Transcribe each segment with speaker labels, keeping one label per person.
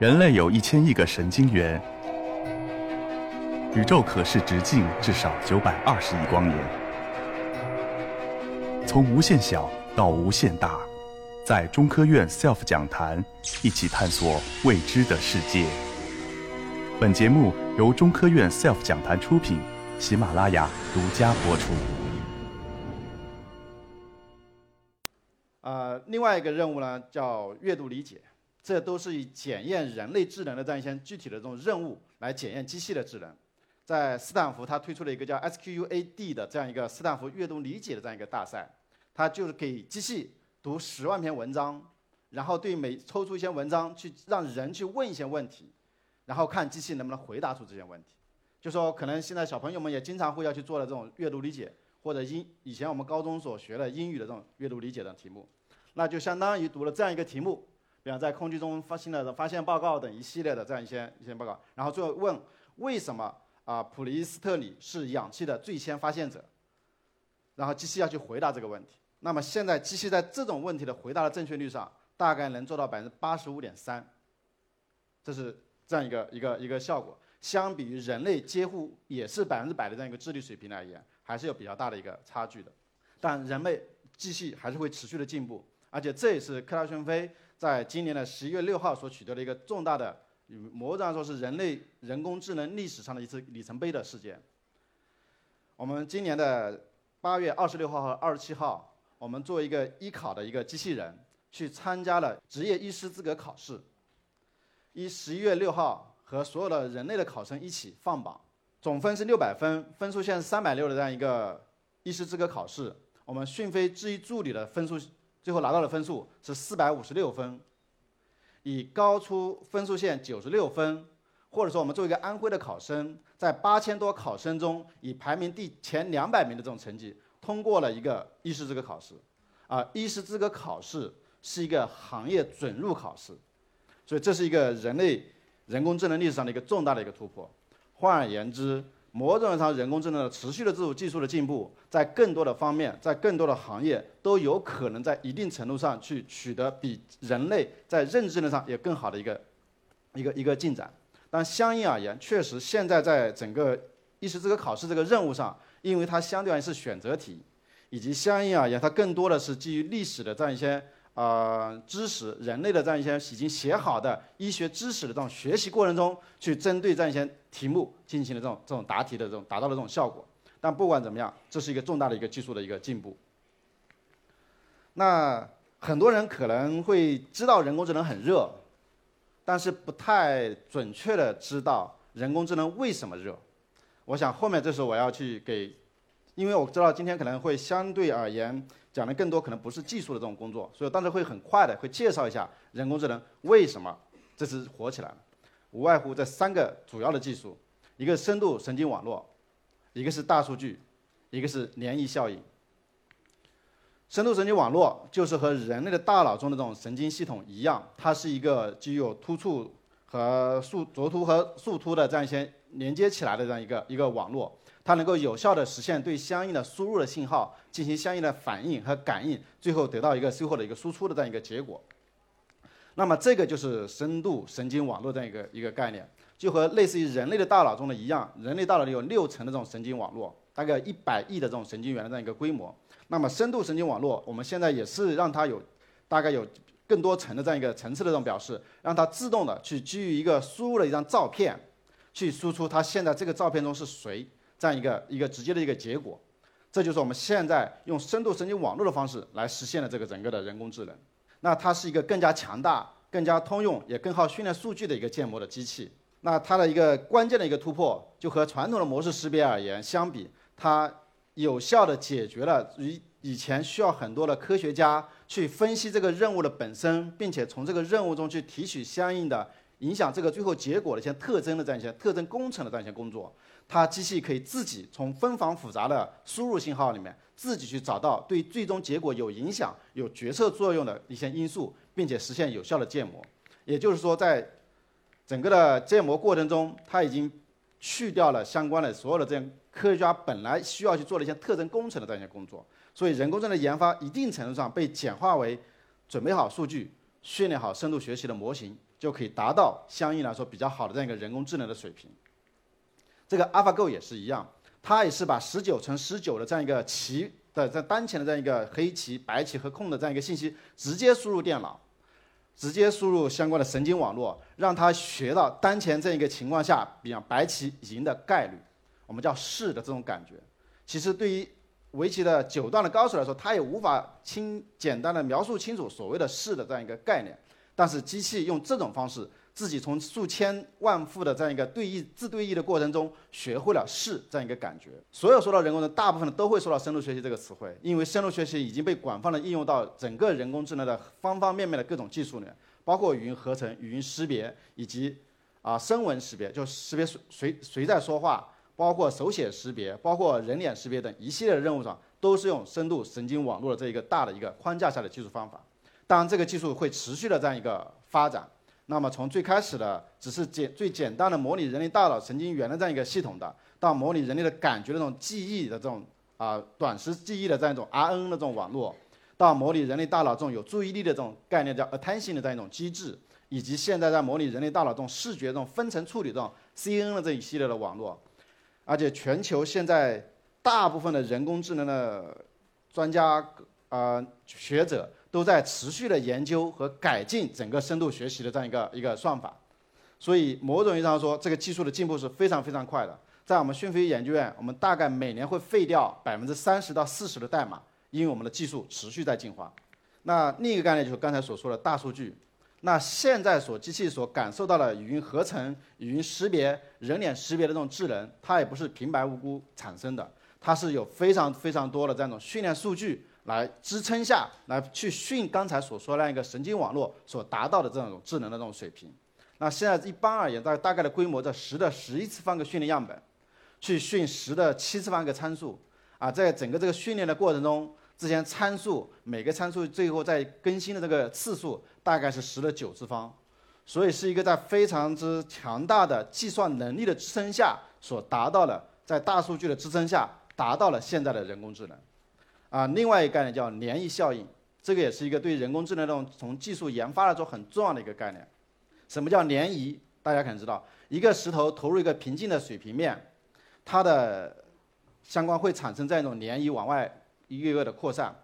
Speaker 1: 人类有一千亿个神经元，宇宙可视直径至少九百二十亿光年。从无限小到无限大，在中科院 SELF 讲坛一起探索未知的世界。本节目由中科院 SELF 讲坛出品，喜马拉雅独家播出。
Speaker 2: 呃，另外一个任务呢，叫阅读理解。这都是以检验人类智能的这样一些具体的这种任务来检验机器的智能。在斯坦福，他推出了一个叫 SQUAD 的这样一个斯坦福阅读理解的这样一个大赛，它就是给机器读十万篇文章，然后对每抽出一些文章去让人去问一些问题，然后看机器能不能回答出这些问题。就说可能现在小朋友们也经常会要去做的这种阅读理解，或者英以前我们高中所学的英语的这种阅读理解的题目，那就相当于读了这样一个题目。比方在空气中发现的发现报告等一系列的这样一些一些报告，然后最后问为什么啊普利斯特里是氧气的最先发现者，然后机器要去回答这个问题。那么现在机器在这种问题的回答的正确率上，大概能做到百分之八十五点三，这是这样一个一个一个效果。相比于人类几乎也是百分之百的这样一个智力水平而言，还是有比较大的一个差距的。但人类机器还是会持续的进步，而且这也是科拉宣菲。在今年的十一月六号所取得的一个重大的，某种上说是人类人工智能历史上的一次里程碑的事件。我们今年的八月二十六号和二十七号，我们作为一个医考的一个机器人，去参加了执业医师资格考试。一十一月六号和所有的人类的考生一起放榜，总分是六百分，分数线是三百六的这样一个医师资格考试。我们讯飞智医助理的分数。最后拿到的分数是四百五十六分，以高出分数线九十六分，或者说我们作为一个安徽的考生，在八千多考生中以排名第前两百名的这种成绩通过了一个医师资格考试，啊，医师资格考试是一个行业准入考试，所以这是一个人类人工智能历史上的一个重大的一个突破。换而言之。某种意义上，人工智能的持续的这种技术的进步，在更多的方面，在更多的行业，都有可能在一定程度上去取得比人类在认知能上也更好的一个一个一个进展。但相应而言，确实现在在整个医师资格考试这个任务上，因为它相对而言是选择题，以及相应而言，它更多的是基于历史的这样一些。呃，知识人类的这样一些已经写好的医学知识的这种学习过程中，去针对这样一些题目进行了这种这种答题的这种达到了这种效果。但不管怎么样，这是一个重大的一个技术的一个进步。那很多人可能会知道人工智能很热，但是不太准确的知道人工智能为什么热。我想后面这时候我要去给，因为我知道今天可能会相对而言。讲的更多可能不是技术的这种工作，所以当时会很快的会介绍一下人工智能为什么这次火起来了，无外乎这三个主要的技术，一个深度神经网络，一个是大数据，一个是涟漪效应。深度神经网络就是和人类的大脑中的这种神经系统一样，它是一个具有突触和树轴突和树突的这样一些连接起来的这样一个一个网络。它能够有效的实现对相应的输入的信号进行相应的反应和感应，最后得到一个最后的一个输出的这样一个结果。那么这个就是深度神经网络这样一个一个概念，就和类似于人类的大脑中的一样，人类大脑里有六层的这种神经网络，大概一百亿的这种神经元的这样一个规模。那么深度神经网络，我们现在也是让它有大概有更多层的这样一个层次的这种表示，让它自动的去基于一个输入的一张照片，去输出它现在这个照片中是谁。这样一个一个直接的一个结果，这就是我们现在用深度神经网络的方式来实现的这个整个的人工智能。那它是一个更加强大、更加通用、也更好训练数据的一个建模的机器。那它的一个关键的一个突破，就和传统的模式识别而言相比，它有效的解决了以以前需要很多的科学家去分析这个任务的本身，并且从这个任务中去提取相应的影响这个最后结果的一些特征的这样一些特征工程的这样一些工作。它机器可以自己从纷繁复杂的输入信号里面，自己去找到对最终结果有影响、有决策作用的一些因素，并且实现有效的建模。也就是说，在整个的建模过程中，它已经去掉了相关的所有的这样科学家本来需要去做的一些特征工程的这样一些工作。所以，人工智能的研发一定程度上被简化为准备好数据、训练好深度学习的模型，就可以达到相应来说比较好的这样一个人工智能的水平。这个 AlphaGo 也是一样，它也是把十九乘十九的这样一个棋的在当前的这样一个黑棋、白棋和空的这样一个信息直接输入电脑，直接输入相关的神经网络，让它学到当前这样一个情况下，比方白棋赢的概率，我们叫势的这种感觉。其实对于围棋的九段的高手来说，他也无法清简单的描述清楚所谓的势的这样一个概念，但是机器用这种方式。自己从数千万副的这样一个对弈自对弈的过程中，学会了是这样一个感觉。所有说到人工智能，大部分的都会说到深度学习这个词汇，因为深度学习已经被广泛的应用到整个人工智能的方方面面的各种技术里面，包括语音合成、语音识别以及啊声纹识别，就识别谁谁谁在说话，包括手写识别，包括人脸识别等一系列的任务上，都是用深度神经网络的这一个大的一个框架下的技术方法。当然，这个技术会持续的这样一个发展。那么从最开始的只是简最简单的模拟人类大脑神经元的这样一个系统的，到模拟人类的感觉的这种记忆的这种啊短时记忆的这样一种 RNN 的这种网络，到模拟人类大脑这种有注意力的这种概念叫 attention 的这样一种机制，以及现在在模拟人类大脑这种视觉这种分层处理这种 CNN 的这一系列的网络，而且全球现在大部分的人工智能的专家啊学者。都在持续的研究和改进整个深度学习的这样一个一个算法，所以某种意义上说，这个技术的进步是非常非常快的。在我们讯飞研究院，我们大概每年会废掉百分之三十到四十的代码，因为我们的技术持续在进化。那另一个概念就是刚才所说的大数据。那现在所机器所感受到的语音合成、语音识别、人脸识别的这种智能，它也不是平白无故产生的，它是有非常非常多的这样一种训练数据。来支撑下来去训刚才所说那样一个神经网络所达到的这种智能的这种水平，那现在一般而言，大大概的规模在十的十一次方个训练样本，去训十的七次方个参数，啊，在整个这个训练的过程中，这些参数每个参数最后在更新的这个次数大概是十的九次方，所以是一个在非常之强大的计算能力的支撑下所达到的，在大数据的支撑下达到了现在的人工智能。啊，另外一个概念叫涟漪效应，这个也是一个对人工智能这种从技术研发来说很重要的一个概念。什么叫涟漪？大家可能知道，一个石头投入一个平静的水平面，它的相关会产生这样一种涟漪往外一个一个的扩散。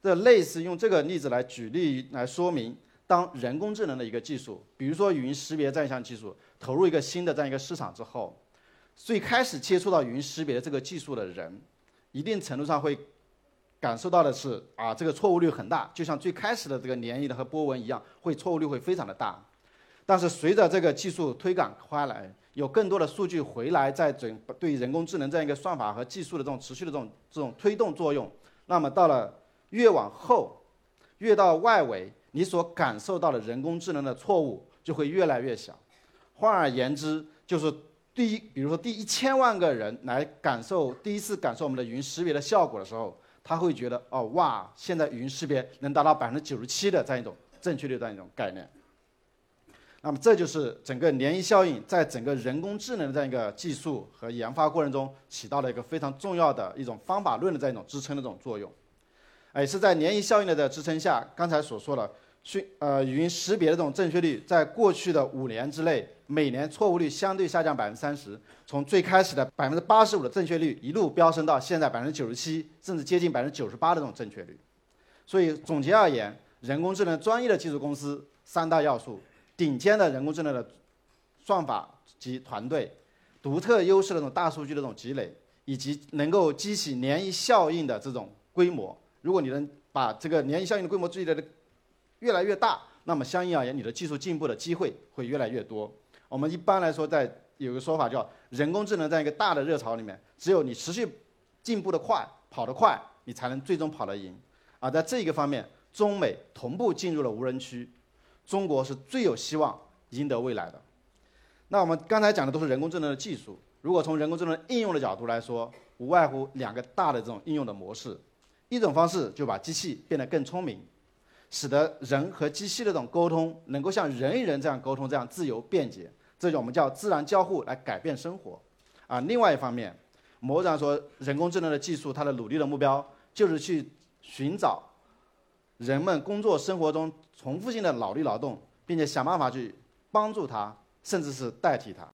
Speaker 2: 这类似用这个例子来举例来说明，当人工智能的一个技术，比如说语音识别这样一项技术，投入一个新的这样一个市场之后，最开始接触到语音识别的这个技术的人，一定程度上会。感受到的是啊，这个错误率很大，就像最开始的这个涟漪的和波纹一样，会错误率会非常的大。但是随着这个技术推广开来，有更多的数据回来，在整对人工智能这样一个算法和技术的这种持续的这种这种推动作用，那么到了越往后，越到外围，你所感受到的人工智能的错误就会越来越小。换而言之，就是第一，比如说第一千万个人来感受第一次感受我们的语音识别的效果的时候。他会觉得哦哇，现在语音识别能达到百分之九十七的这样一种正确率这样一种概念。那么这就是整个涟漪效应在整个人工智能的这样一个技术和研发过程中起到了一个非常重要的一种方法论的这样一种支撑的这种作用。也是在涟漪效应的支撑下，刚才所说的讯呃语音识别的这种正确率，在过去的五年之内。每年错误率相对下降百分之三十，从最开始的百分之八十五的正确率，一路飙升到现在百分之九十七，甚至接近百分之九十八的这种正确率。所以总结而言，人工智能专业的技术公司三大要素：顶尖的人工智能的算法及团队，独特优势的这种大数据的这种积累，以及能够激起涟漪效应的这种规模。如果你能把这个涟漪效应的规模积累的越来越大，那么相应而言，你的技术进步的机会会越来越多。我们一般来说，在有个说法叫人工智能在一个大的热潮里面，只有你持续进步的快、跑得快，你才能最终跑得赢。而在这一个方面，中美同步进入了无人区，中国是最有希望赢得未来的。那我们刚才讲的都是人工智能的技术，如果从人工智能应用的角度来说，无外乎两个大的这种应用的模式。一种方式就把机器变得更聪明。使得人和机器的这种沟通能够像人与人这样沟通，这样自由便捷，这种我们叫自然交互来改变生活。啊，另外一方面，某种说人工智能的技术，它的努力的目标就是去寻找人们工作生活中重复性的脑力劳动，并且想办法去帮助它，甚至是代替它。